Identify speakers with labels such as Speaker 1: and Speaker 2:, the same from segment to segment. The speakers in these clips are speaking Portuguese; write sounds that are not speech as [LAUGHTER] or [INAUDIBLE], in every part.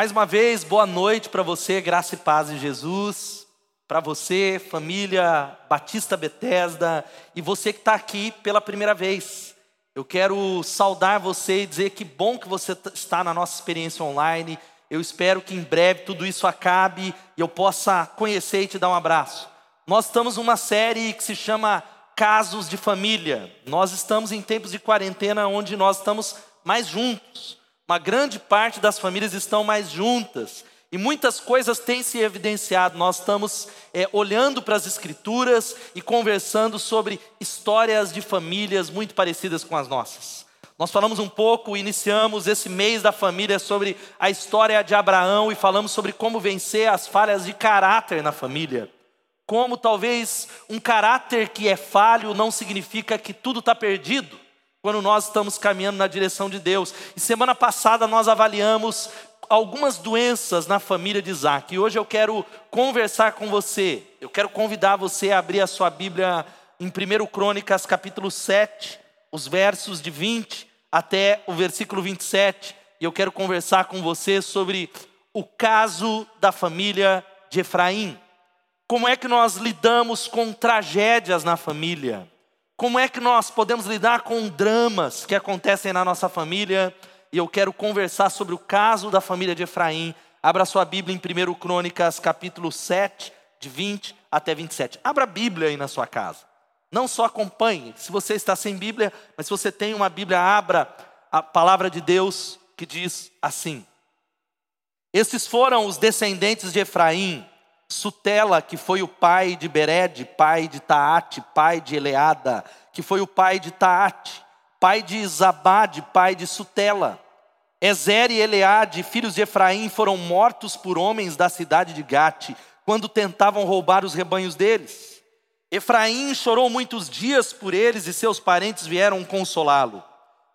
Speaker 1: Mais uma vez, boa noite para você, graça e paz em Jesus. Para você, família Batista Betesda, e você que está aqui pela primeira vez. Eu quero saudar você e dizer que bom que você está na nossa experiência online. Eu espero que em breve tudo isso acabe e eu possa conhecer e te dar um abraço. Nós estamos numa série que se chama Casos de Família. Nós estamos em tempos de quarentena onde nós estamos mais juntos. Uma grande parte das famílias estão mais juntas. E muitas coisas têm se evidenciado. Nós estamos é, olhando para as Escrituras e conversando sobre histórias de famílias muito parecidas com as nossas. Nós falamos um pouco, iniciamos esse mês da família sobre a história de Abraão e falamos sobre como vencer as falhas de caráter na família. Como talvez um caráter que é falho não significa que tudo está perdido quando nós estamos caminhando na direção de Deus. E semana passada nós avaliamos algumas doenças na família de Isaac. E hoje eu quero conversar com você. Eu quero convidar você a abrir a sua Bíblia em 1 Crônicas, capítulo 7, os versos de 20 até o versículo 27. E eu quero conversar com você sobre o caso da família de Efraim. Como é que nós lidamos com tragédias na família? Como é que nós podemos lidar com dramas que acontecem na nossa família? E eu quero conversar sobre o caso da família de Efraim. Abra sua Bíblia em 1 Crônicas, capítulo 7, de 20 até 27. Abra a Bíblia aí na sua casa. Não só acompanhe, se você está sem Bíblia, mas se você tem uma Bíblia, abra a palavra de Deus que diz assim: Esses foram os descendentes de Efraim, Sutela, que foi o pai de Bered, pai de Taate, pai de Eleada, que foi o pai de Taate, pai de Zabade, pai de Sutela. Ezer e Eleade, filhos de Efraim, foram mortos por homens da cidade de Gate, quando tentavam roubar os rebanhos deles. Efraim chorou muitos dias por eles e seus parentes vieram consolá-lo.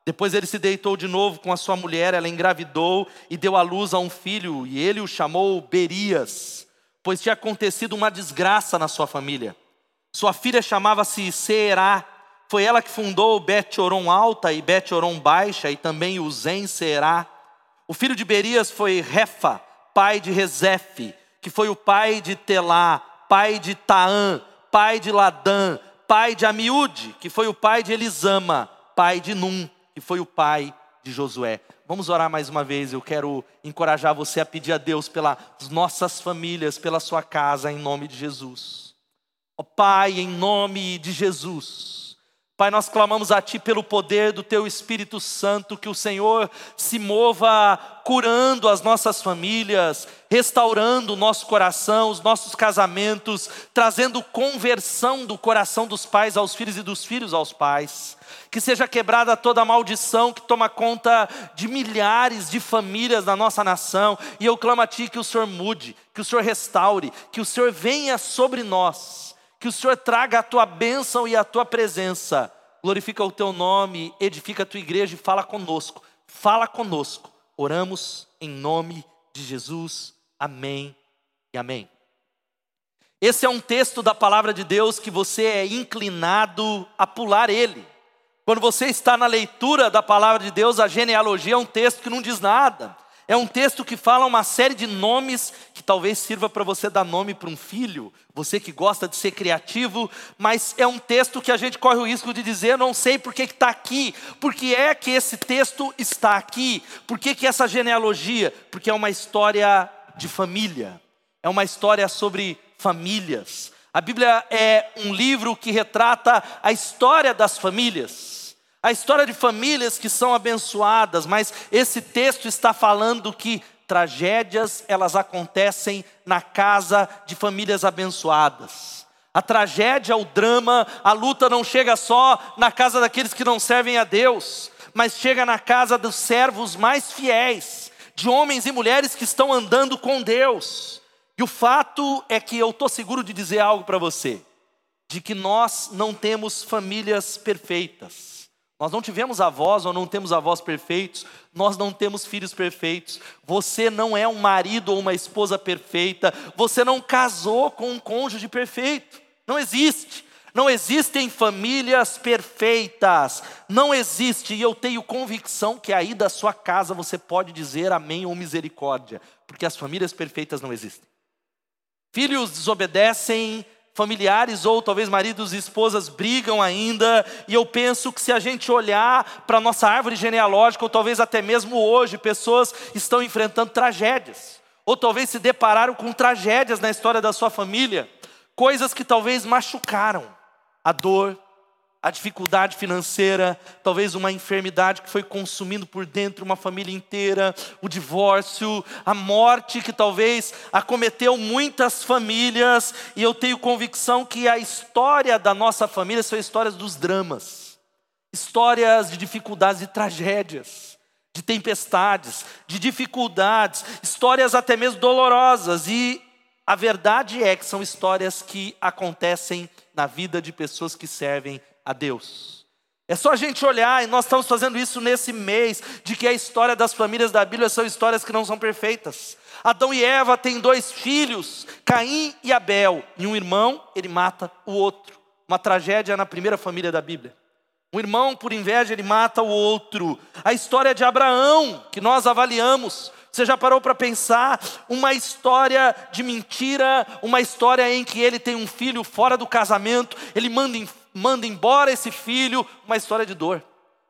Speaker 1: Depois ele se deitou de novo com a sua mulher, ela engravidou e deu à luz a um filho, e ele o chamou Berias pois tinha acontecido uma desgraça na sua família. Sua filha chamava-se Será. Foi ela que fundou Bet Oron Alta e Bet Oron Baixa e também o Zen Será. O filho de Berias foi Refa, pai de Rezefe, que foi o pai de Telá, pai de Taã, pai de Ladã, pai de Amiúde, que foi o pai de Elisama, pai de Num, que foi o pai de Josué. Vamos orar mais uma vez. Eu quero encorajar você a pedir a Deus pelas nossas famílias, pela sua casa, em nome de Jesus. Ó oh, Pai, em nome de Jesus. Pai, nós clamamos a Ti pelo poder do Teu Espírito Santo, que o Senhor se mova curando as nossas famílias, restaurando o nosso coração, os nossos casamentos, trazendo conversão do coração dos pais aos filhos e dos filhos aos pais. Que seja quebrada toda a maldição que toma conta de milhares de famílias da nossa nação, e eu clamo a Ti que o Senhor mude, que o Senhor restaure, que o Senhor venha sobre nós, que o Senhor traga a Tua bênção e a Tua presença, glorifica o Teu nome, edifica a Tua igreja e fala conosco, fala conosco, oramos em nome de Jesus, amém e amém. Esse é um texto da palavra de Deus que você é inclinado a pular ele. Quando você está na leitura da palavra de Deus, a genealogia é um texto que não diz nada. É um texto que fala uma série de nomes que talvez sirva para você dar nome para um filho, você que gosta de ser criativo, mas é um texto que a gente corre o risco de dizer, não sei por que está aqui, por que é que esse texto está aqui, por que, que essa genealogia? Porque é uma história de família, é uma história sobre famílias. A Bíblia é um livro que retrata a história das famílias a história de famílias que são abençoadas, mas esse texto está falando que tragédias elas acontecem na casa de famílias abençoadas. A tragédia, o drama, a luta não chega só na casa daqueles que não servem a Deus, mas chega na casa dos servos mais fiéis, de homens e mulheres que estão andando com Deus. E o fato é que eu estou seguro de dizer algo para você, de que nós não temos famílias perfeitas. Nós não tivemos avós ou não temos avós perfeitos, nós não temos filhos perfeitos. Você não é um marido ou uma esposa perfeita, você não casou com um cônjuge perfeito. Não existe. Não existem famílias perfeitas. Não existe, e eu tenho convicção que aí da sua casa você pode dizer amém ou misericórdia, porque as famílias perfeitas não existem. Filhos desobedecem, familiares ou talvez maridos e esposas brigam ainda, e eu penso que se a gente olhar para a nossa árvore genealógica, ou talvez até mesmo hoje, pessoas estão enfrentando tragédias, ou talvez se depararam com tragédias na história da sua família, coisas que talvez machucaram a dor, a dificuldade financeira, talvez uma enfermidade que foi consumindo por dentro uma família inteira, o divórcio, a morte que talvez acometeu muitas famílias, e eu tenho convicção que a história da nossa família são histórias dos dramas, histórias de dificuldades e tragédias, de tempestades, de dificuldades, histórias até mesmo dolorosas, e a verdade é que são histórias que acontecem na vida de pessoas que servem a Deus. É só a gente olhar, e nós estamos fazendo isso nesse mês, de que a história das famílias da Bíblia são histórias que não são perfeitas. Adão e Eva têm dois filhos, Caim e Abel, e um irmão, ele mata o outro. Uma tragédia na primeira família da Bíblia. Um irmão, por inveja, ele mata o outro. A história de Abraão, que nós avaliamos, você já parou para pensar uma história de mentira, uma história em que ele tem um filho fora do casamento, ele manda, manda embora esse filho, uma história de dor.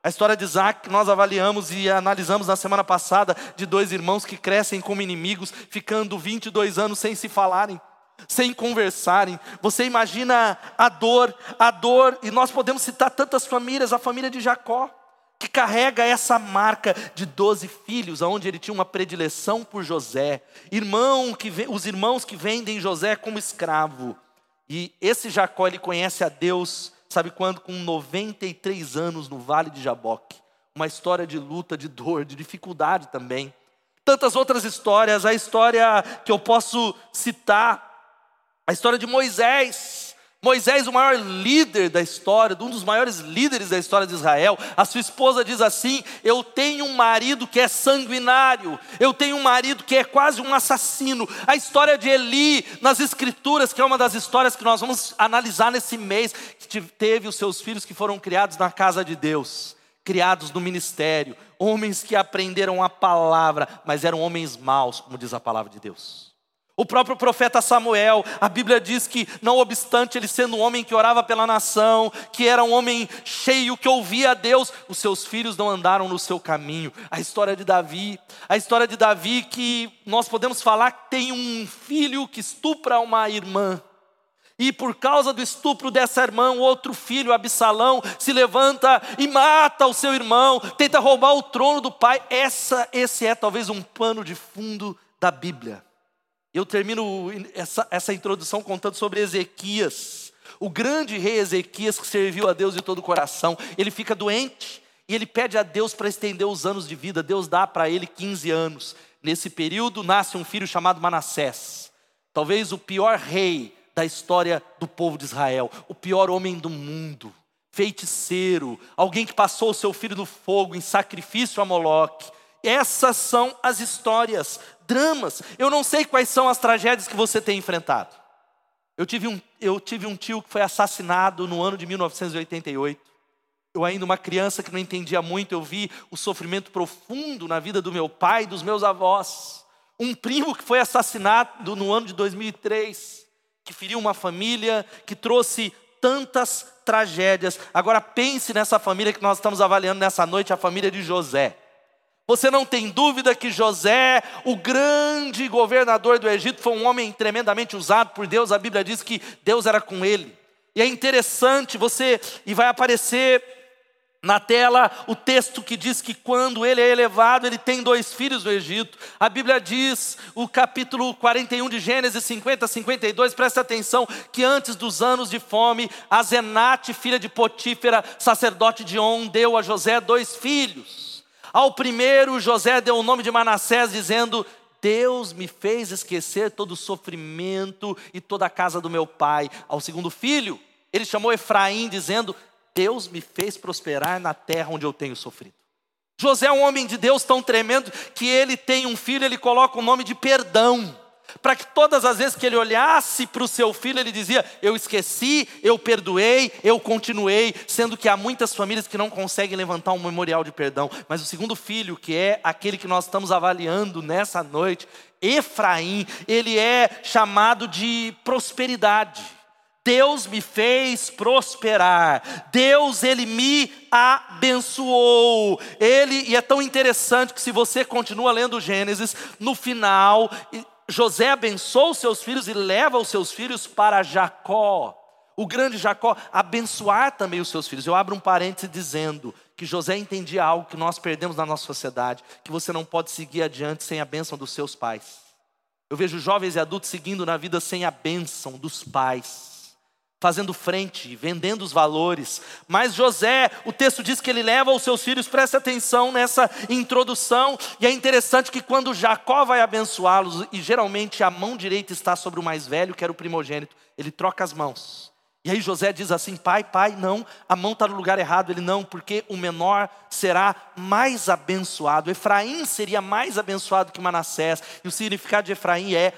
Speaker 1: A história de Isaac nós avaliamos e analisamos na semana passada, de dois irmãos que crescem como inimigos, ficando 22 anos sem se falarem, sem conversarem. Você imagina a dor, a dor, e nós podemos citar tantas famílias, a família de Jacó que carrega essa marca de doze filhos, onde ele tinha uma predileção por José, irmão que os irmãos que vendem José como escravo. E esse Jacó ele conhece a Deus, sabe quando? Com 93 anos no vale de Jaboque. Uma história de luta, de dor, de dificuldade também. Tantas outras histórias, a história que eu posso citar, a história de Moisés, Moisés, o maior líder da história, um dos maiores líderes da história de Israel, a sua esposa diz assim: Eu tenho um marido que é sanguinário, eu tenho um marido que é quase um assassino. A história de Eli nas Escrituras, que é uma das histórias que nós vamos analisar nesse mês, que teve os seus filhos que foram criados na casa de Deus, criados no ministério, homens que aprenderam a palavra, mas eram homens maus, como diz a palavra de Deus. O próprio profeta Samuel, a Bíblia diz que, não obstante ele sendo um homem que orava pela nação, que era um homem cheio, que ouvia a Deus, os seus filhos não andaram no seu caminho. A história de Davi, a história de Davi que nós podemos falar que tem um filho que estupra uma irmã. E por causa do estupro dessa irmã, o outro filho, Absalão, se levanta e mata o seu irmão, tenta roubar o trono do pai. Essa, esse é talvez um pano de fundo da Bíblia. Eu termino essa, essa introdução contando sobre Ezequias, o grande rei Ezequias que serviu a Deus de todo o coração. Ele fica doente e ele pede a Deus para estender os anos de vida. Deus dá para ele 15 anos. Nesse período nasce um filho chamado Manassés, talvez o pior rei da história do povo de Israel, o pior homem do mundo, feiticeiro, alguém que passou o seu filho no fogo em sacrifício a Moloque. Essas são as histórias dramas. Eu não sei quais são as tragédias que você tem enfrentado. Eu tive um, eu tive um tio que foi assassinado no ano de 1988. Eu, ainda uma criança que não entendia muito, eu vi o sofrimento profundo na vida do meu pai e dos meus avós. Um primo que foi assassinado no ano de 2003, que feriu uma família, que trouxe tantas tragédias. Agora pense nessa família que nós estamos avaliando nessa noite, a família de José. Você não tem dúvida que José, o grande governador do Egito, foi um homem tremendamente usado por Deus. A Bíblia diz que Deus era com ele. E é interessante você, e vai aparecer na tela o texto que diz que quando ele é elevado, ele tem dois filhos no Egito. A Bíblia diz, o capítulo 41 de Gênesis 50 52, presta atenção, que antes dos anos de fome, Azenate, filha de Potífera, sacerdote de On, deu a José dois filhos. Ao primeiro, José deu o nome de Manassés, dizendo: Deus me fez esquecer todo o sofrimento e toda a casa do meu pai. Ao segundo filho, ele chamou Efraim, dizendo: Deus me fez prosperar na terra onde eu tenho sofrido. José é um homem de Deus tão tremendo que ele tem um filho, ele coloca o nome de perdão. Para que todas as vezes que ele olhasse para o seu filho, ele dizia: Eu esqueci, eu perdoei, eu continuei, sendo que há muitas famílias que não conseguem levantar um memorial de perdão. Mas o segundo filho, que é aquele que nós estamos avaliando nessa noite, Efraim, ele é chamado de prosperidade. Deus me fez prosperar. Deus ele me abençoou. Ele e é tão interessante que se você continua lendo Gênesis, no final José abençoa os seus filhos e leva os seus filhos para Jacó. O grande Jacó abençoar também os seus filhos. Eu abro um parêntese dizendo que José entendia algo que nós perdemos na nossa sociedade, que você não pode seguir adiante sem a bênção dos seus pais. Eu vejo jovens e adultos seguindo na vida sem a bênção dos pais fazendo frente, vendendo os valores. Mas José, o texto diz que ele leva os seus filhos, preste atenção nessa introdução, e é interessante que quando Jacó vai abençoá-los, e geralmente a mão direita está sobre o mais velho, que era o primogênito, ele troca as mãos. E aí José diz assim: pai, pai, não, a mão está no lugar errado. Ele não, porque o menor será mais abençoado. Efraim seria mais abençoado que Manassés. E o significado de Efraim é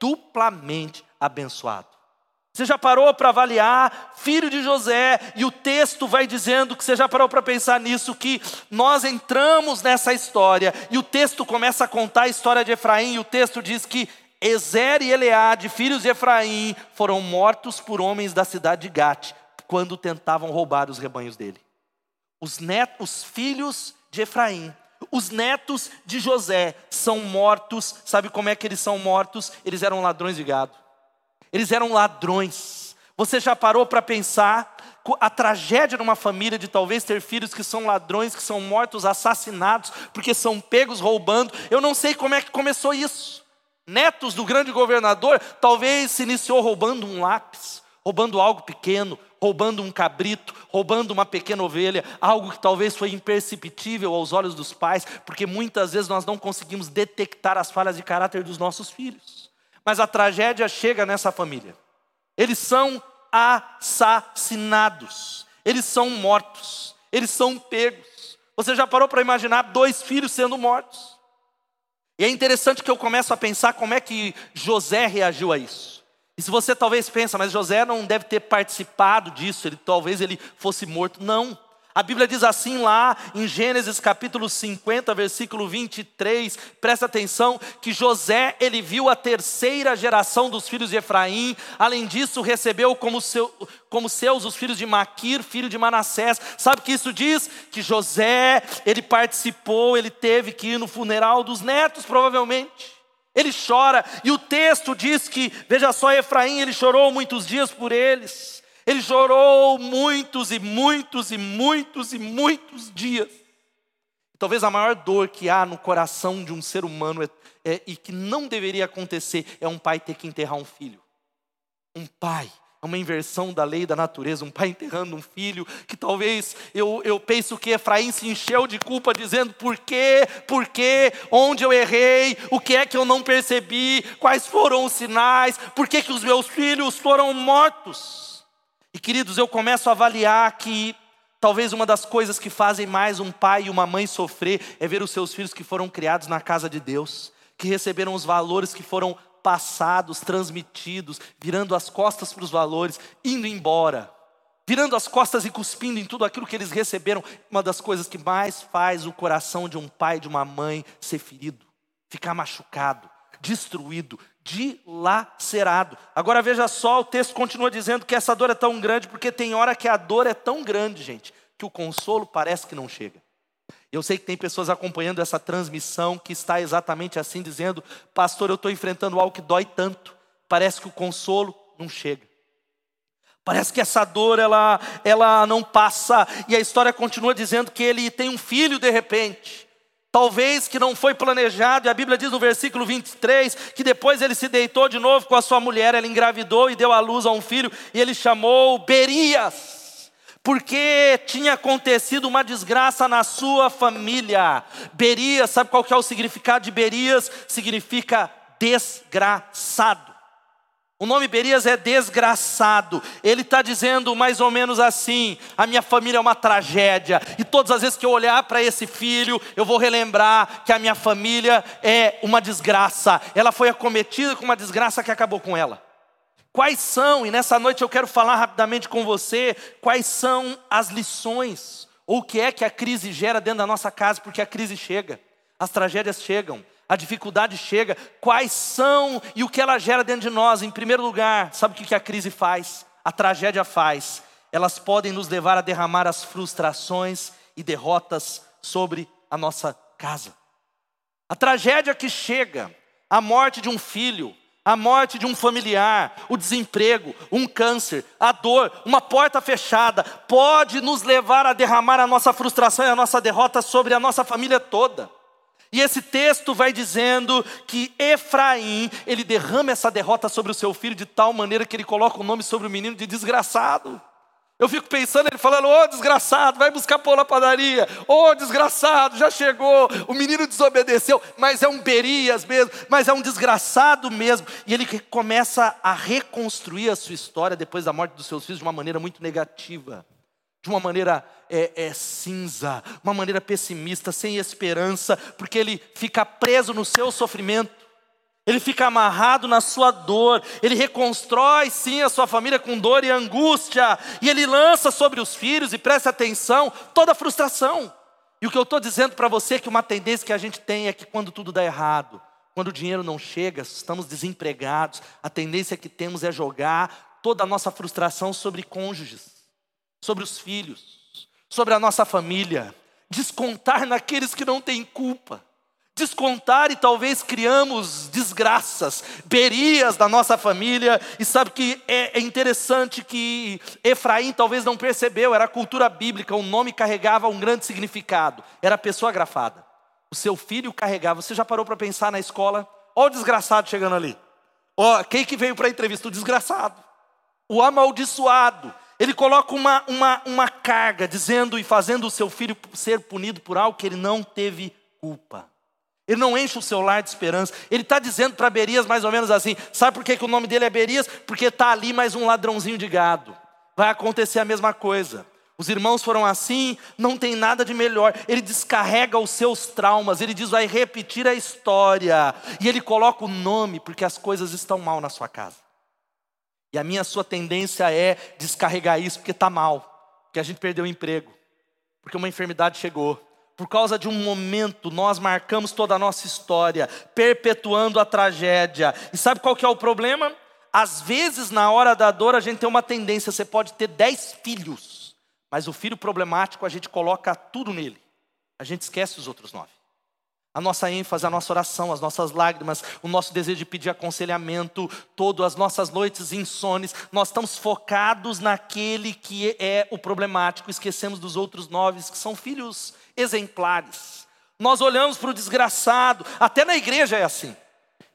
Speaker 1: duplamente abençoado. Você já parou para avaliar, filho de José, e o texto vai dizendo que você já parou para pensar nisso, que nós entramos nessa história, e o texto começa a contar a história de Efraim, e o texto diz que Ezer e Eleade, filhos de Efraim, foram mortos por homens da cidade de Gate, quando tentavam roubar os rebanhos dele. Os, netos, os filhos de Efraim, os netos de José são mortos, sabe como é que eles são mortos? Eles eram ladrões de gado. Eles eram ladrões. Você já parou para pensar a tragédia de uma família de talvez ter filhos que são ladrões, que são mortos, assassinados, porque são pegos roubando? Eu não sei como é que começou isso. Netos do grande governador talvez se iniciou roubando um lápis, roubando algo pequeno, roubando um cabrito, roubando uma pequena ovelha, algo que talvez foi imperceptível aos olhos dos pais, porque muitas vezes nós não conseguimos detectar as falhas de caráter dos nossos filhos. Mas a tragédia chega nessa família. Eles são assassinados, eles são mortos, eles são pegos. Você já parou para imaginar dois filhos sendo mortos? E é interessante que eu começo a pensar como é que José reagiu a isso. E se você talvez pensa, mas José não deve ter participado disso, ele talvez ele fosse morto. Não. A Bíblia diz assim lá em Gênesis capítulo 50, versículo 23, presta atenção, que José, ele viu a terceira geração dos filhos de Efraim, além disso recebeu como, seu, como seus os filhos de Maquir, filho de Manassés, sabe o que isso diz? Que José, ele participou, ele teve que ir no funeral dos netos provavelmente, ele chora, e o texto diz que, veja só, Efraim, ele chorou muitos dias por eles, ele chorou muitos e muitos e muitos e muitos dias. Talvez a maior dor que há no coração de um ser humano é, é, e que não deveria acontecer é um pai ter que enterrar um filho. Um pai é uma inversão da lei da natureza, um pai enterrando um filho, que talvez eu, eu penso que Efraim se encheu de culpa, dizendo por quê, por quê, onde eu errei, o que é que eu não percebi, quais foram os sinais, por que, que os meus filhos foram mortos. E queridos, eu começo a avaliar que talvez uma das coisas que fazem mais um pai e uma mãe sofrer é ver os seus filhos que foram criados na casa de Deus, que receberam os valores que foram passados, transmitidos, virando as costas para os valores, indo embora, virando as costas e cuspindo em tudo aquilo que eles receberam. Uma das coisas que mais faz o coração de um pai e de uma mãe ser ferido, ficar machucado, destruído, dilacerado. Agora veja só, o texto continua dizendo que essa dor é tão grande, porque tem hora que a dor é tão grande, gente, que o consolo parece que não chega. Eu sei que tem pessoas acompanhando essa transmissão que está exatamente assim, dizendo: Pastor, eu estou enfrentando algo que dói tanto, parece que o consolo não chega. Parece que essa dor ela, ela não passa, e a história continua dizendo que ele tem um filho de repente. Talvez que não foi planejado, e a Bíblia diz no versículo 23 que depois ele se deitou de novo com a sua mulher, ela engravidou e deu à luz a um filho, e ele chamou Berias, porque tinha acontecido uma desgraça na sua família. Berias, sabe qual que é o significado de Berias? Significa desgraçado. O nome Berias é desgraçado. Ele está dizendo mais ou menos assim: a minha família é uma tragédia. E todas as vezes que eu olhar para esse filho, eu vou relembrar que a minha família é uma desgraça. Ela foi acometida com uma desgraça que acabou com ela. Quais são, e nessa noite eu quero falar rapidamente com você, quais são as lições, ou o que é que a crise gera dentro da nossa casa, porque a crise chega, as tragédias chegam a dificuldade chega, quais são e o que ela gera dentro de nós. Em primeiro lugar, sabe o que a crise faz? A tragédia faz. Elas podem nos levar a derramar as frustrações e derrotas sobre a nossa casa. A tragédia que chega, a morte de um filho, a morte de um familiar, o desemprego, um câncer, a dor, uma porta fechada, pode nos levar a derramar a nossa frustração e a nossa derrota sobre a nossa família toda. E esse texto vai dizendo que Efraim, ele derrama essa derrota sobre o seu filho de tal maneira que ele coloca o nome sobre o menino de desgraçado. Eu fico pensando, ele falando, ô oh, desgraçado, vai buscar pão na padaria, ô oh, desgraçado, já chegou, o menino desobedeceu, mas é um Berias mesmo, mas é um desgraçado mesmo. E ele começa a reconstruir a sua história depois da morte dos seus filhos de uma maneira muito negativa de uma maneira é, é, cinza, uma maneira pessimista, sem esperança, porque ele fica preso no seu sofrimento, ele fica amarrado na sua dor, ele reconstrói sim a sua família com dor e angústia, e ele lança sobre os filhos, e presta atenção, toda a frustração. E o que eu estou dizendo para você é que uma tendência que a gente tem é que quando tudo dá errado, quando o dinheiro não chega, estamos desempregados, a tendência que temos é jogar toda a nossa frustração sobre cônjuges sobre os filhos, sobre a nossa família, descontar naqueles que não têm culpa, descontar e talvez criamos desgraças, berias da nossa família, e sabe que é, é interessante que Efraim talvez não percebeu, era cultura bíblica, o nome carregava um grande significado, era pessoa agrafada. O seu filho carregava, você já parou para pensar na escola? Olha o desgraçado chegando ali. Ó, quem que veio para a entrevista? O desgraçado. O amaldiçoado. Ele coloca uma, uma, uma carga, dizendo e fazendo o seu filho ser punido por algo que ele não teve culpa. Ele não enche o seu lar de esperança. Ele está dizendo para Berias mais ou menos assim: sabe por que, que o nome dele é Berias? Porque está ali mais um ladrãozinho de gado. Vai acontecer a mesma coisa. Os irmãos foram assim, não tem nada de melhor. Ele descarrega os seus traumas, ele diz: vai repetir a história. E ele coloca o nome, porque as coisas estão mal na sua casa. E a minha sua tendência é descarregar isso porque está mal, porque a gente perdeu o emprego, porque uma enfermidade chegou. Por causa de um momento, nós marcamos toda a nossa história, perpetuando a tragédia. E sabe qual que é o problema? Às vezes, na hora da dor, a gente tem uma tendência, você pode ter dez filhos, mas o filho problemático a gente coloca tudo nele. A gente esquece os outros nove a nossa ênfase, a nossa oração, as nossas lágrimas, o nosso desejo de pedir aconselhamento, todas as nossas noites insones, nós estamos focados naquele que é o problemático, esquecemos dos outros nove que são filhos exemplares. Nós olhamos para o desgraçado, até na igreja é assim.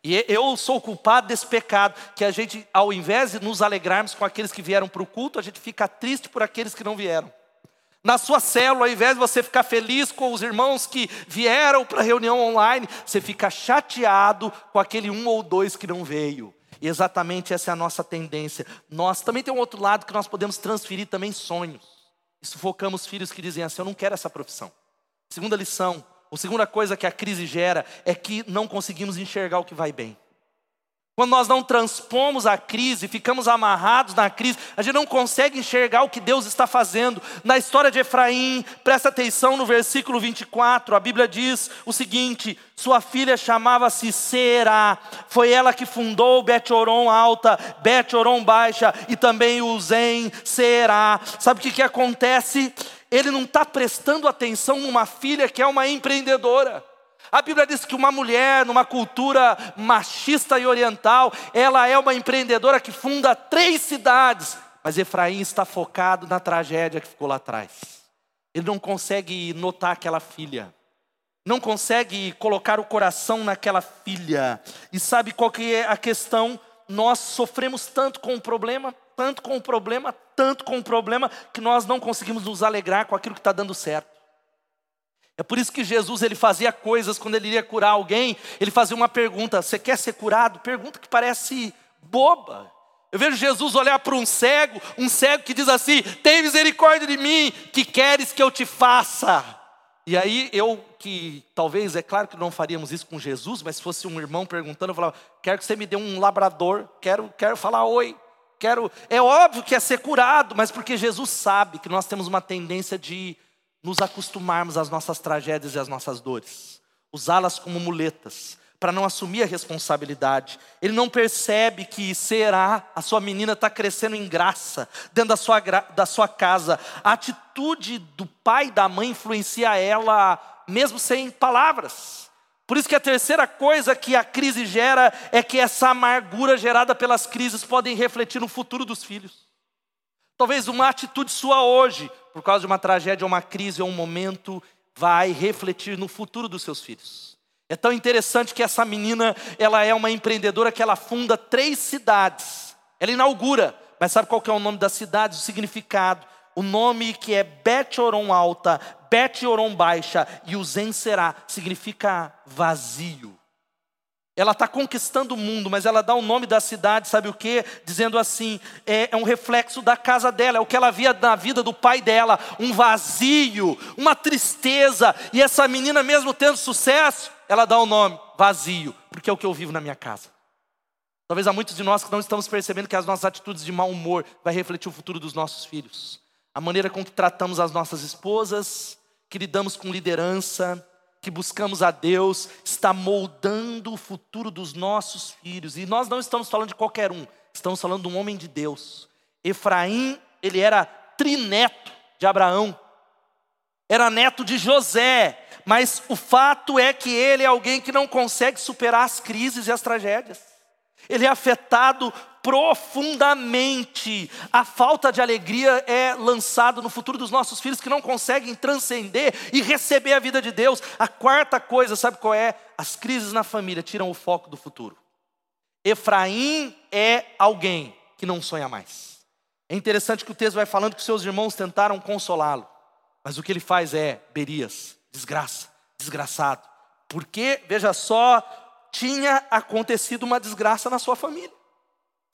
Speaker 1: E eu sou culpado desse pecado, que a gente, ao invés de nos alegrarmos com aqueles que vieram para o culto, a gente fica triste por aqueles que não vieram. Na sua célula, ao invés de você ficar feliz com os irmãos que vieram para a reunião online, você fica chateado com aquele um ou dois que não veio. E exatamente essa é a nossa tendência. Nós também tem um outro lado que nós podemos transferir também sonhos. E sufocamos filhos que dizem assim: Eu não quero essa profissão. Segunda lição, ou segunda coisa que a crise gera é que não conseguimos enxergar o que vai bem. Quando nós não transpomos a crise, ficamos amarrados na crise, a gente não consegue enxergar o que Deus está fazendo. Na história de Efraim, presta atenção no versículo 24, a Bíblia diz o seguinte: sua filha chamava-se Será, foi ela que fundou Bet-Oron Alta, Bet-Oron Baixa e também o Zen Será. Sabe o que, que acontece? Ele não está prestando atenção numa filha que é uma empreendedora. A Bíblia diz que uma mulher, numa cultura machista e oriental, ela é uma empreendedora que funda três cidades. Mas Efraim está focado na tragédia que ficou lá atrás. Ele não consegue notar aquela filha. Não consegue colocar o coração naquela filha. E sabe qual que é a questão? Nós sofremos tanto com o problema, tanto com o problema, tanto com o problema, que nós não conseguimos nos alegrar com aquilo que está dando certo. É por isso que Jesus ele fazia coisas quando ele iria curar alguém, ele fazia uma pergunta: "Você quer ser curado?" Pergunta que parece boba. Eu vejo Jesus olhar para um cego, um cego que diz assim: Tem misericórdia de mim, que queres que eu te faça? E aí eu, que talvez, é claro que não faríamos isso com Jesus, mas se fosse um irmão perguntando, eu falava: Quero que você me dê um labrador, quero, quero falar oi. Quero, é óbvio que é ser curado, mas porque Jesus sabe que nós temos uma tendência de nos acostumarmos às nossas tragédias e às nossas dores, usá-las como muletas, para não assumir a responsabilidade. Ele não percebe que será, a sua menina está crescendo em graça, dentro da sua, da sua casa. A atitude do pai e da mãe influencia ela, mesmo sem palavras. Por isso que a terceira coisa que a crise gera é que essa amargura gerada pelas crises podem refletir no futuro dos filhos. Talvez uma atitude sua hoje, por causa de uma tragédia, uma crise, ou um momento, vai refletir no futuro dos seus filhos. É tão interessante que essa menina, ela é uma empreendedora que ela funda três cidades. Ela inaugura, mas sabe qual que é o nome das cidades, o significado? O nome que é Bet-Oron Alta, Bet-Oron Baixa e o Zenserá significa vazio. Ela está conquistando o mundo, mas ela dá o nome da cidade, sabe o que? Dizendo assim: é, é, um reflexo da casa dela, é o que ela via na vida do pai dela, um vazio, uma tristeza. E essa menina, mesmo tendo sucesso, ela dá o nome vazio, porque é o que eu vivo na minha casa. Talvez há muitos de nós que não estamos percebendo que as nossas atitudes de mau humor vai refletir o futuro dos nossos filhos. A maneira com que tratamos as nossas esposas, que lidamos com liderança, que buscamos a Deus está moldando o futuro dos nossos filhos. E nós não estamos falando de qualquer um, estamos falando de um homem de Deus. Efraim, ele era trineto de Abraão, era neto de José, mas o fato é que ele é alguém que não consegue superar as crises e as tragédias. Ele é afetado profundamente. A falta de alegria é lançada no futuro dos nossos filhos que não conseguem transcender e receber a vida de Deus. A quarta coisa, sabe qual é? As crises na família tiram o foco do futuro. Efraim é alguém que não sonha mais. É interessante que o texto vai falando que seus irmãos tentaram consolá-lo, mas o que ele faz é Berias, desgraça, desgraçado. Porque, veja só, tinha acontecido uma desgraça na sua família.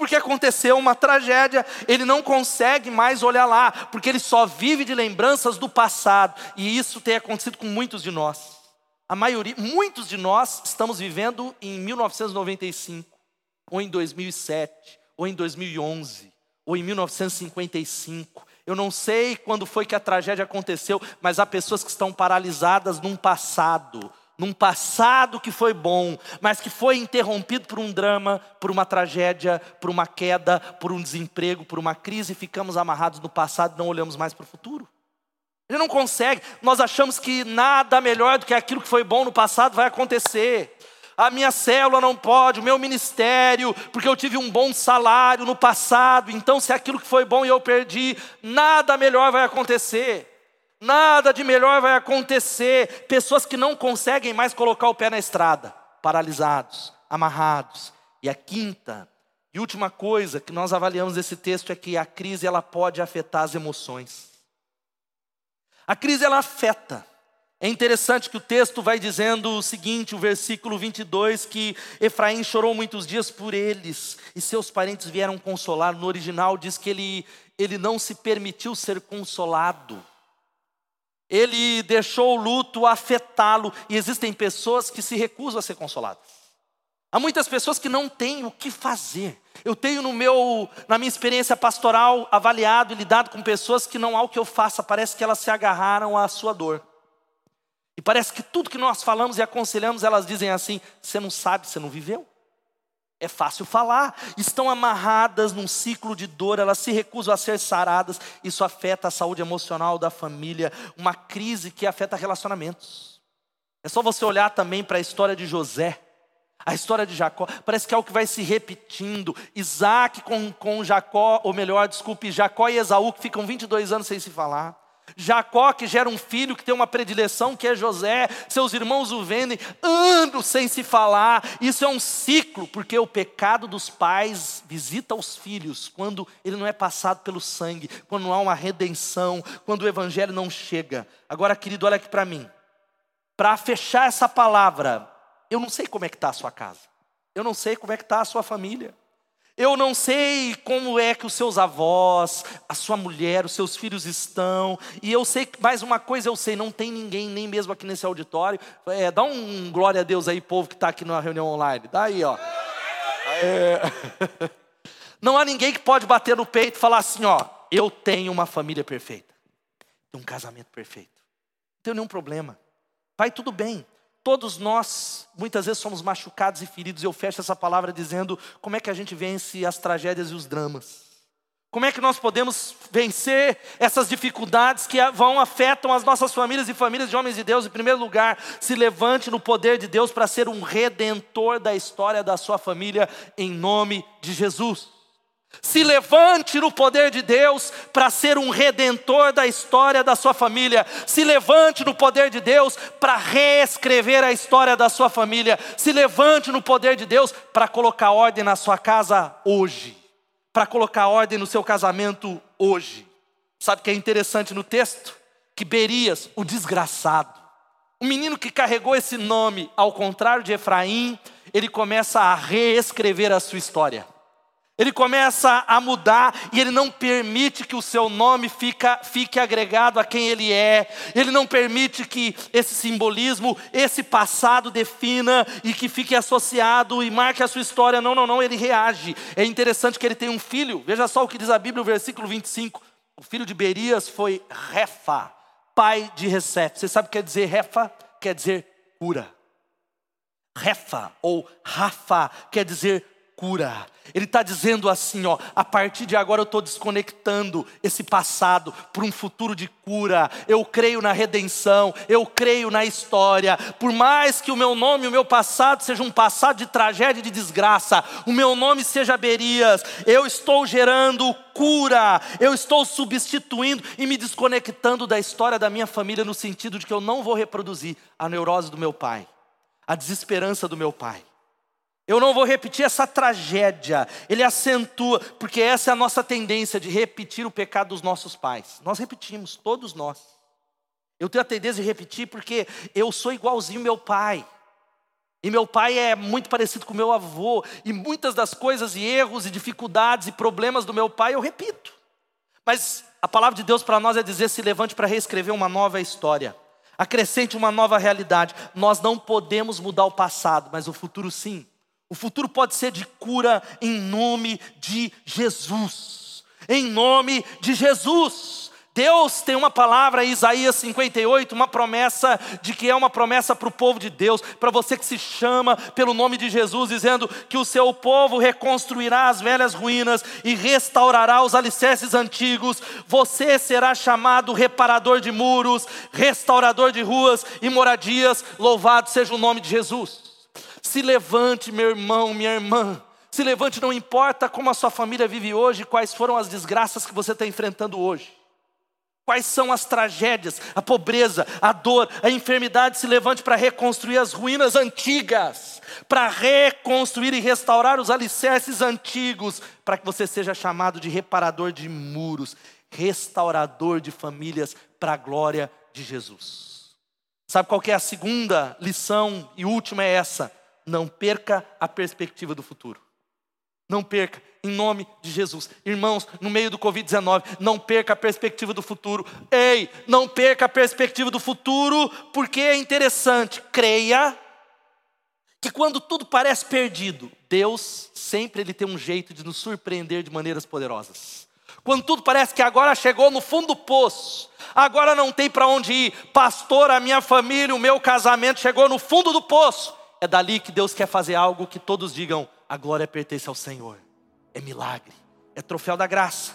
Speaker 1: Porque aconteceu uma tragédia, ele não consegue mais olhar lá, porque ele só vive de lembranças do passado, e isso tem acontecido com muitos de nós. A maioria, muitos de nós estamos vivendo em 1995, ou em 2007, ou em 2011, ou em 1955. Eu não sei quando foi que a tragédia aconteceu, mas há pessoas que estão paralisadas num passado, num passado que foi bom, mas que foi interrompido por um drama, por uma tragédia, por uma queda, por um desemprego, por uma crise, e ficamos amarrados no passado e não olhamos mais para o futuro. Ele não consegue, nós achamos que nada melhor do que aquilo que foi bom no passado vai acontecer. A minha célula não pode, o meu ministério, porque eu tive um bom salário no passado, então se aquilo que foi bom eu perdi, nada melhor vai acontecer. Nada de melhor vai acontecer. Pessoas que não conseguem mais colocar o pé na estrada, paralisados, amarrados. E a quinta e última coisa que nós avaliamos nesse texto é que a crise ela pode afetar as emoções. A crise ela afeta. É interessante que o texto vai dizendo o seguinte, o versículo 22, que Efraim chorou muitos dias por eles e seus parentes vieram consolar. No original diz que ele, ele não se permitiu ser consolado ele deixou o luto afetá-lo, e existem pessoas que se recusam a ser consoladas. Há muitas pessoas que não têm o que fazer. Eu tenho no meu, na minha experiência pastoral avaliado e lidado com pessoas que não há o que eu faça, parece que elas se agarraram à sua dor. E parece que tudo que nós falamos e aconselhamos, elas dizem assim: você não sabe, você não viveu. É fácil falar. Estão amarradas num ciclo de dor, elas se recusam a ser saradas. Isso afeta a saúde emocional da família, uma crise que afeta relacionamentos. É só você olhar também para a história de José, a história de Jacó. Parece que é algo que vai se repetindo. Isaac com, com Jacó, ou melhor, desculpe, Jacó e Esaú, que ficam 22 anos sem se falar. Jacó, que gera um filho que tem uma predileção, que é José, seus irmãos o vendem, anos sem se falar. Isso é um ciclo, porque o pecado dos pais visita os filhos quando ele não é passado pelo sangue, quando não há uma redenção, quando o evangelho não chega. Agora, querido, olha aqui para mim. Para fechar essa palavra, eu não sei como é que está a sua casa, eu não sei como é que está a sua família. Eu não sei como é que os seus avós, a sua mulher, os seus filhos estão. E eu sei, mais uma coisa eu sei, não tem ninguém, nem mesmo aqui nesse auditório. É, dá um glória a Deus aí, povo que está aqui na reunião online. Dá aí, ó. É. [LAUGHS] Não há ninguém que pode bater no peito e falar assim, ó, eu tenho uma família perfeita. Tenho um casamento perfeito. Não tenho nenhum problema. Vai tudo bem. Todos nós, muitas vezes, somos machucados e feridos. Eu fecho essa palavra dizendo como é que a gente vence as tragédias e os dramas. Como é que nós podemos vencer essas dificuldades que vão afetam as nossas famílias e famílias de homens de Deus? Em primeiro lugar, se levante no poder de Deus para ser um redentor da história da sua família, em nome de Jesus. Se levante no poder de Deus para ser um redentor da história da sua família. Se levante no poder de Deus para reescrever a história da sua família. Se levante no poder de Deus para colocar ordem na sua casa hoje. Para colocar ordem no seu casamento hoje. Sabe o que é interessante no texto? Que Berias, o desgraçado, o menino que carregou esse nome, ao contrário de Efraim, ele começa a reescrever a sua história. Ele começa a mudar e ele não permite que o seu nome fica, fique agregado a quem ele é. Ele não permite que esse simbolismo, esse passado defina e que fique associado e marque a sua história. Não, não, não, ele reage. É interessante que ele tem um filho. Veja só o que diz a Bíblia, o versículo 25. O filho de Berias foi Refa, pai de Recep. Você sabe o que quer dizer Refa? Quer dizer cura. Refa ou Rafa quer dizer cura. Ele está dizendo assim, ó, a partir de agora eu estou desconectando esse passado para um futuro de cura. Eu creio na redenção, eu creio na história. Por mais que o meu nome, o meu passado seja um passado de tragédia e de desgraça, o meu nome seja Berias, eu estou gerando cura, eu estou substituindo e me desconectando da história da minha família no sentido de que eu não vou reproduzir a neurose do meu pai, a desesperança do meu pai. Eu não vou repetir essa tragédia. Ele acentua, porque essa é a nossa tendência de repetir o pecado dos nossos pais. Nós repetimos, todos nós. Eu tenho a tendência de repetir porque eu sou igualzinho meu pai. E meu pai é muito parecido com meu avô, e muitas das coisas e erros e dificuldades e problemas do meu pai eu repito. Mas a palavra de Deus para nós é dizer: se levante para reescrever uma nova história, acrescente uma nova realidade. Nós não podemos mudar o passado, mas o futuro sim. O futuro pode ser de cura em nome de Jesus. Em nome de Jesus. Deus tem uma palavra em Isaías 58, uma promessa de que é uma promessa para o povo de Deus, para você que se chama pelo nome de Jesus, dizendo que o seu povo reconstruirá as velhas ruínas e restaurará os alicerces antigos. Você será chamado reparador de muros, restaurador de ruas e moradias. Louvado seja o nome de Jesus. Se levante, meu irmão, minha irmã. Se levante, não importa como a sua família vive hoje, quais foram as desgraças que você está enfrentando hoje. Quais são as tragédias, a pobreza, a dor, a enfermidade? Se levante para reconstruir as ruínas antigas, para reconstruir e restaurar os alicerces antigos, para que você seja chamado de reparador de muros, restaurador de famílias, para a glória de Jesus. Sabe qual é a segunda lição e última? É essa não perca a perspectiva do futuro. Não perca, em nome de Jesus. Irmãos, no meio do Covid-19, não perca a perspectiva do futuro. Ei, não perca a perspectiva do futuro, porque é interessante. Creia que quando tudo parece perdido, Deus sempre ele tem um jeito de nos surpreender de maneiras poderosas. Quando tudo parece que agora chegou no fundo do poço, agora não tem para onde ir, pastor, a minha família, o meu casamento chegou no fundo do poço é dali que Deus quer fazer algo que todos digam: a glória pertence ao Senhor. É milagre, é troféu da graça.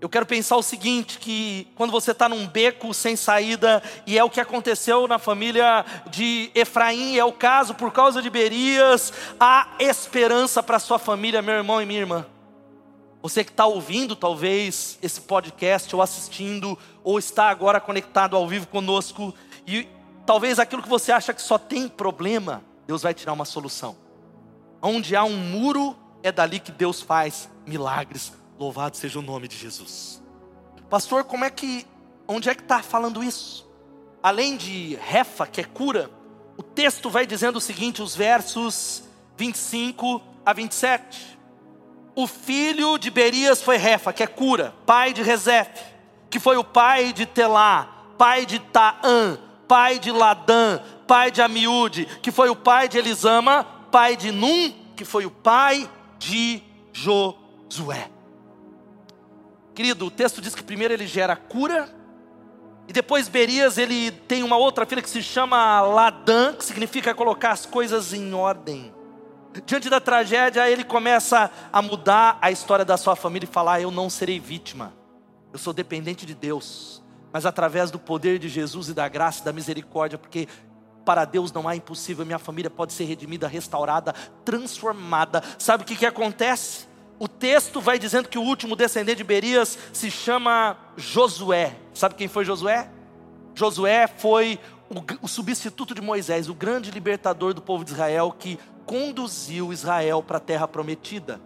Speaker 1: Eu quero pensar o seguinte: que quando você está num beco sem saída, e é o que aconteceu na família de Efraim, é o caso por causa de Berias, há esperança para sua família, meu irmão e minha irmã. Você que está ouvindo talvez esse podcast, ou assistindo, ou está agora conectado ao vivo conosco, e Talvez aquilo que você acha que só tem problema, Deus vai tirar uma solução. Onde há um muro, é dali que Deus faz milagres. Louvado seja o nome de Jesus. Pastor, como é que, onde é que está falando isso? Além de refa, que é cura, o texto vai dizendo o seguinte, os versos 25 a 27. o filho de Berias foi Refa, que é cura, pai de Rezefe, que foi o pai de Telá, pai de Taã, pai de Ladã, pai de Amiúde, que foi o pai de Elisama, pai de Num, que foi o pai de Josué. Querido, o texto diz que primeiro ele gera cura, e depois Berias ele tem uma outra filha que se chama Ladã, que significa colocar as coisas em ordem. Diante da tragédia, ele começa a mudar a história da sua família e falar: Eu não serei vítima, eu sou dependente de Deus, mas através do poder de Jesus e da graça e da misericórdia, porque para Deus não há impossível, minha família pode ser redimida, restaurada, transformada. Sabe o que, que acontece? O texto vai dizendo que o último descendente de Berias se chama Josué. Sabe quem foi Josué? Josué foi o, o substituto de Moisés, o grande libertador do povo de Israel que conduziu Israel para a terra prometida.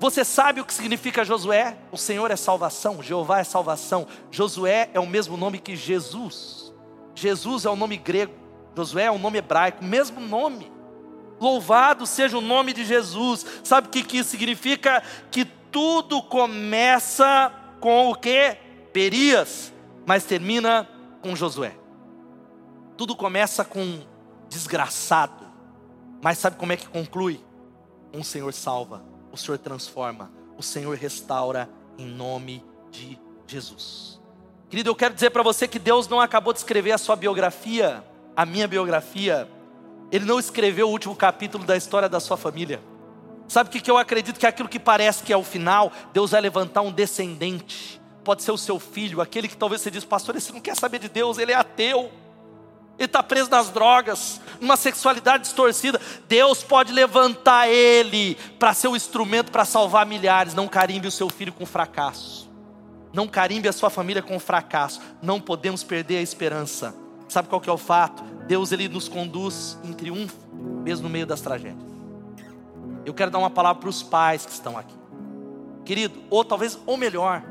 Speaker 1: Você sabe o que significa Josué? O Senhor é salvação, Jeová é salvação. Josué é o mesmo nome que Jesus. Jesus é o nome grego, Josué é o nome hebraico, mesmo nome. Louvado seja o nome de Jesus. Sabe o que, que isso significa? Que tudo começa com o que? Perias, mas termina com Josué. Tudo começa com desgraçado, mas sabe como é que conclui? Um Senhor salva, o Senhor transforma, o Senhor restaura em nome de Jesus. Querido, eu quero dizer para você que Deus não acabou de escrever a sua biografia, a minha biografia. Ele não escreveu o último capítulo da história da sua família. Sabe o que, que eu acredito? Que aquilo que parece que é o final, Deus vai levantar um descendente. Pode ser o seu filho, aquele que talvez você diz, pastor, esse não quer saber de Deus, ele é ateu ele está preso nas drogas, numa sexualidade distorcida. Deus pode levantar ele para ser o instrumento para salvar milhares. Não carimbe o seu filho com fracasso. Não carimbe a sua família com fracasso. Não podemos perder a esperança. Sabe qual que é o fato? Deus ele nos conduz em triunfo, mesmo no meio das tragédias. Eu quero dar uma palavra para os pais que estão aqui. Querido, ou talvez, ou melhor,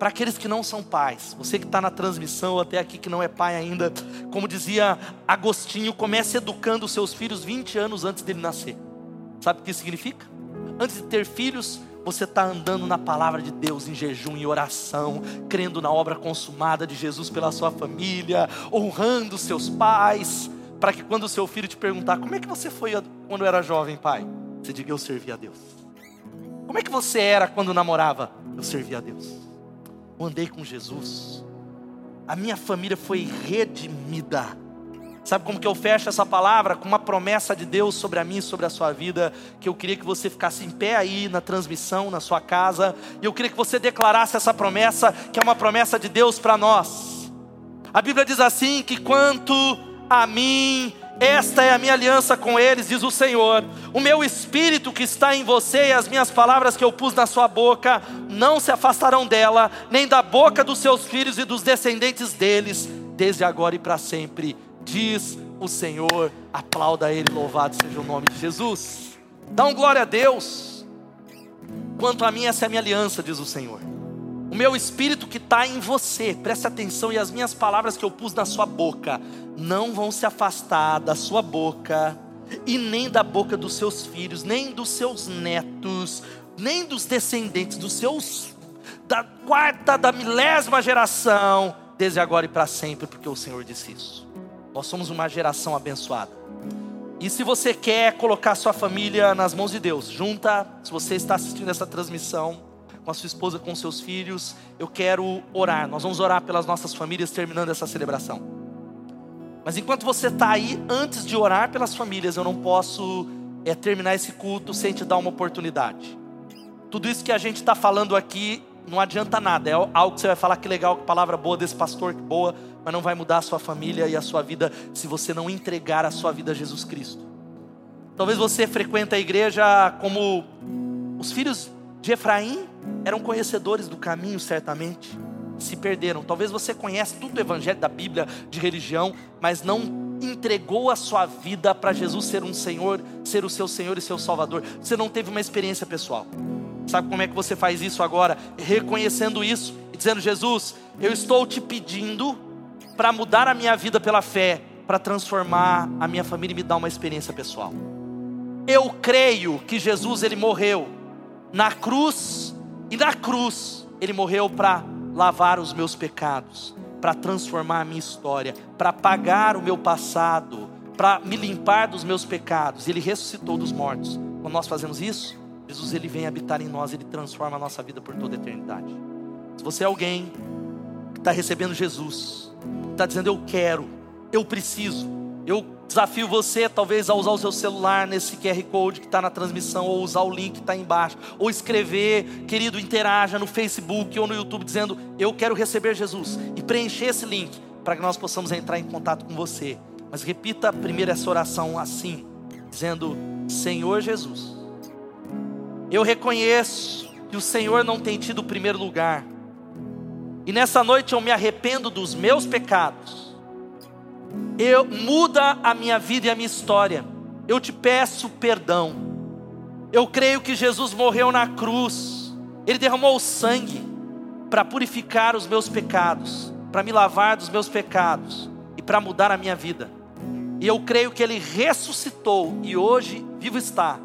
Speaker 1: para aqueles que não são pais, você que está na transmissão, até aqui que não é pai ainda, como dizia Agostinho, comece educando seus filhos 20 anos antes dele nascer. Sabe o que isso significa? Antes de ter filhos, você está andando na palavra de Deus em jejum e oração, crendo na obra consumada de Jesus pela sua família, honrando seus pais, para que quando o seu filho te perguntar como é que você foi quando era jovem, pai, você diga eu servi a Deus. Como é que você era quando namorava? Eu servi a Deus eu andei com Jesus, a minha família foi redimida. Sabe como que eu fecho essa palavra? Com uma promessa de Deus sobre a mim e sobre a sua vida, que eu queria que você ficasse em pé aí na transmissão, na sua casa, e eu queria que você declarasse essa promessa, que é uma promessa de Deus para nós. A Bíblia diz assim: que quanto a mim esta é a minha aliança com eles, diz o Senhor. O meu espírito que está em você e as minhas palavras que eu pus na sua boca não se afastarão dela, nem da boca dos seus filhos e dos descendentes deles, desde agora e para sempre, diz o Senhor. Aplauda Ele, louvado seja o nome de Jesus. Dá um glória a Deus. Quanto a mim, essa é a minha aliança, diz o Senhor. O meu espírito que está em você, preste atenção, e as minhas palavras que eu pus na sua boca, não vão se afastar da sua boca, e nem da boca dos seus filhos, nem dos seus netos, nem dos descendentes, dos seus, da quarta, da milésima geração, desde agora e para sempre, porque o Senhor disse isso. Nós somos uma geração abençoada. E se você quer colocar sua família nas mãos de Deus, junta, se você está assistindo essa transmissão, com a sua esposa, com seus filhos, eu quero orar. Nós vamos orar pelas nossas famílias terminando essa celebração. Mas enquanto você está aí, antes de orar pelas famílias, eu não posso é, terminar esse culto sem te dar uma oportunidade. Tudo isso que a gente está falando aqui não adianta nada, é algo que você vai falar que legal, que palavra boa desse pastor, que boa, mas não vai mudar a sua família e a sua vida se você não entregar a sua vida a Jesus Cristo. Talvez você frequente a igreja como os filhos de Efraim eram conhecedores do caminho, certamente, se perderam. Talvez você conhece tudo do evangelho da Bíblia, de religião, mas não entregou a sua vida para Jesus ser um Senhor, ser o seu Senhor e seu Salvador. Você não teve uma experiência pessoal. Sabe como é que você faz isso agora? Reconhecendo isso e dizendo: Jesus, eu estou te pedindo para mudar a minha vida pela fé, para transformar a minha família e me dar uma experiência pessoal. Eu creio que Jesus ele morreu na cruz, e na cruz ele morreu para lavar os meus pecados, para transformar a minha história, para pagar o meu passado, para me limpar dos meus pecados. Ele ressuscitou dos mortos. Quando nós fazemos isso, Jesus ele vem habitar em nós, ele transforma a nossa vida por toda a eternidade. Se você é alguém que está recebendo Jesus, está dizendo eu quero, eu preciso, eu desafio você talvez a usar o seu celular nesse QR Code que está na transmissão, ou usar o link que está embaixo, ou escrever, querido, interaja no Facebook ou no YouTube dizendo eu quero receber Jesus e preencher esse link para que nós possamos entrar em contato com você. Mas repita primeiro essa oração assim, dizendo: Senhor Jesus, eu reconheço que o Senhor não tem tido o primeiro lugar, e nessa noite eu me arrependo dos meus pecados eu muda a minha vida e a minha história. Eu te peço perdão. Eu creio que Jesus morreu na cruz. Ele derramou o sangue para purificar os meus pecados, para me lavar dos meus pecados e para mudar a minha vida. E eu creio que ele ressuscitou e hoje vivo está.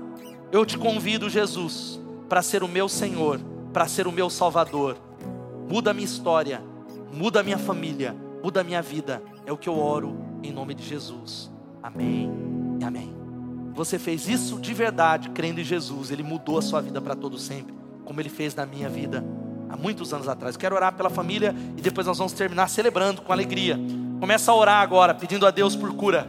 Speaker 1: Eu te convido, Jesus, para ser o meu Senhor, para ser o meu Salvador. Muda a minha história, muda a minha família, muda a minha vida. É o que eu oro em nome de Jesus. Amém e amém. Você fez isso de verdade, crendo em Jesus. Ele mudou a sua vida para todo sempre, como ele fez na minha vida há muitos anos atrás. Quero orar pela família e depois nós vamos terminar celebrando com alegria. Começa a orar agora, pedindo a Deus por cura.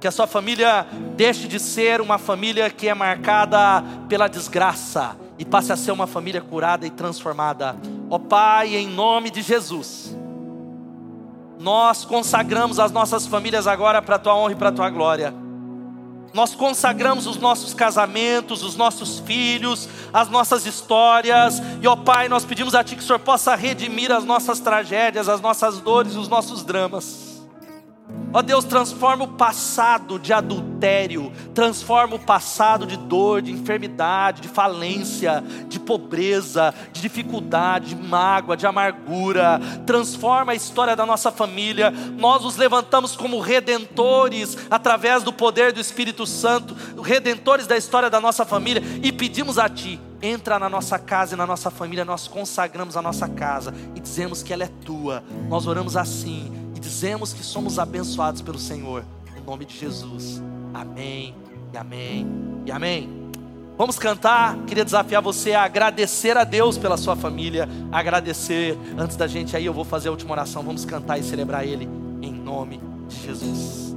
Speaker 1: Que a sua família deixe de ser uma família que é marcada pela desgraça e passe a ser uma família curada e transformada. Ó oh, Pai, em nome de Jesus nós consagramos as nossas famílias agora para a tua honra e para a tua glória. Nós consagramos os nossos casamentos, os nossos filhos, as nossas histórias. E ó Pai, nós pedimos a Ti que o Senhor possa redimir as nossas tragédias, as nossas dores, os nossos dramas. Ó Deus, transforma o passado de adultério, transforma o passado de dor, de enfermidade, de falência, de pobreza, de dificuldade, de mágoa, de amargura. Transforma a história da nossa família. Nós nos levantamos como redentores através do poder do Espírito Santo, redentores da história da nossa família e pedimos a Ti entra na nossa casa e na nossa família, nós consagramos a nossa casa e dizemos que ela é tua. Nós oramos assim dizemos que somos abençoados pelo Senhor. Em nome de Jesus. Amém. E amém. E amém. Vamos cantar. Queria desafiar você a agradecer a Deus pela sua família, agradecer. Antes da gente aí, eu vou fazer a última oração. Vamos cantar e celebrar Ele em nome de Jesus.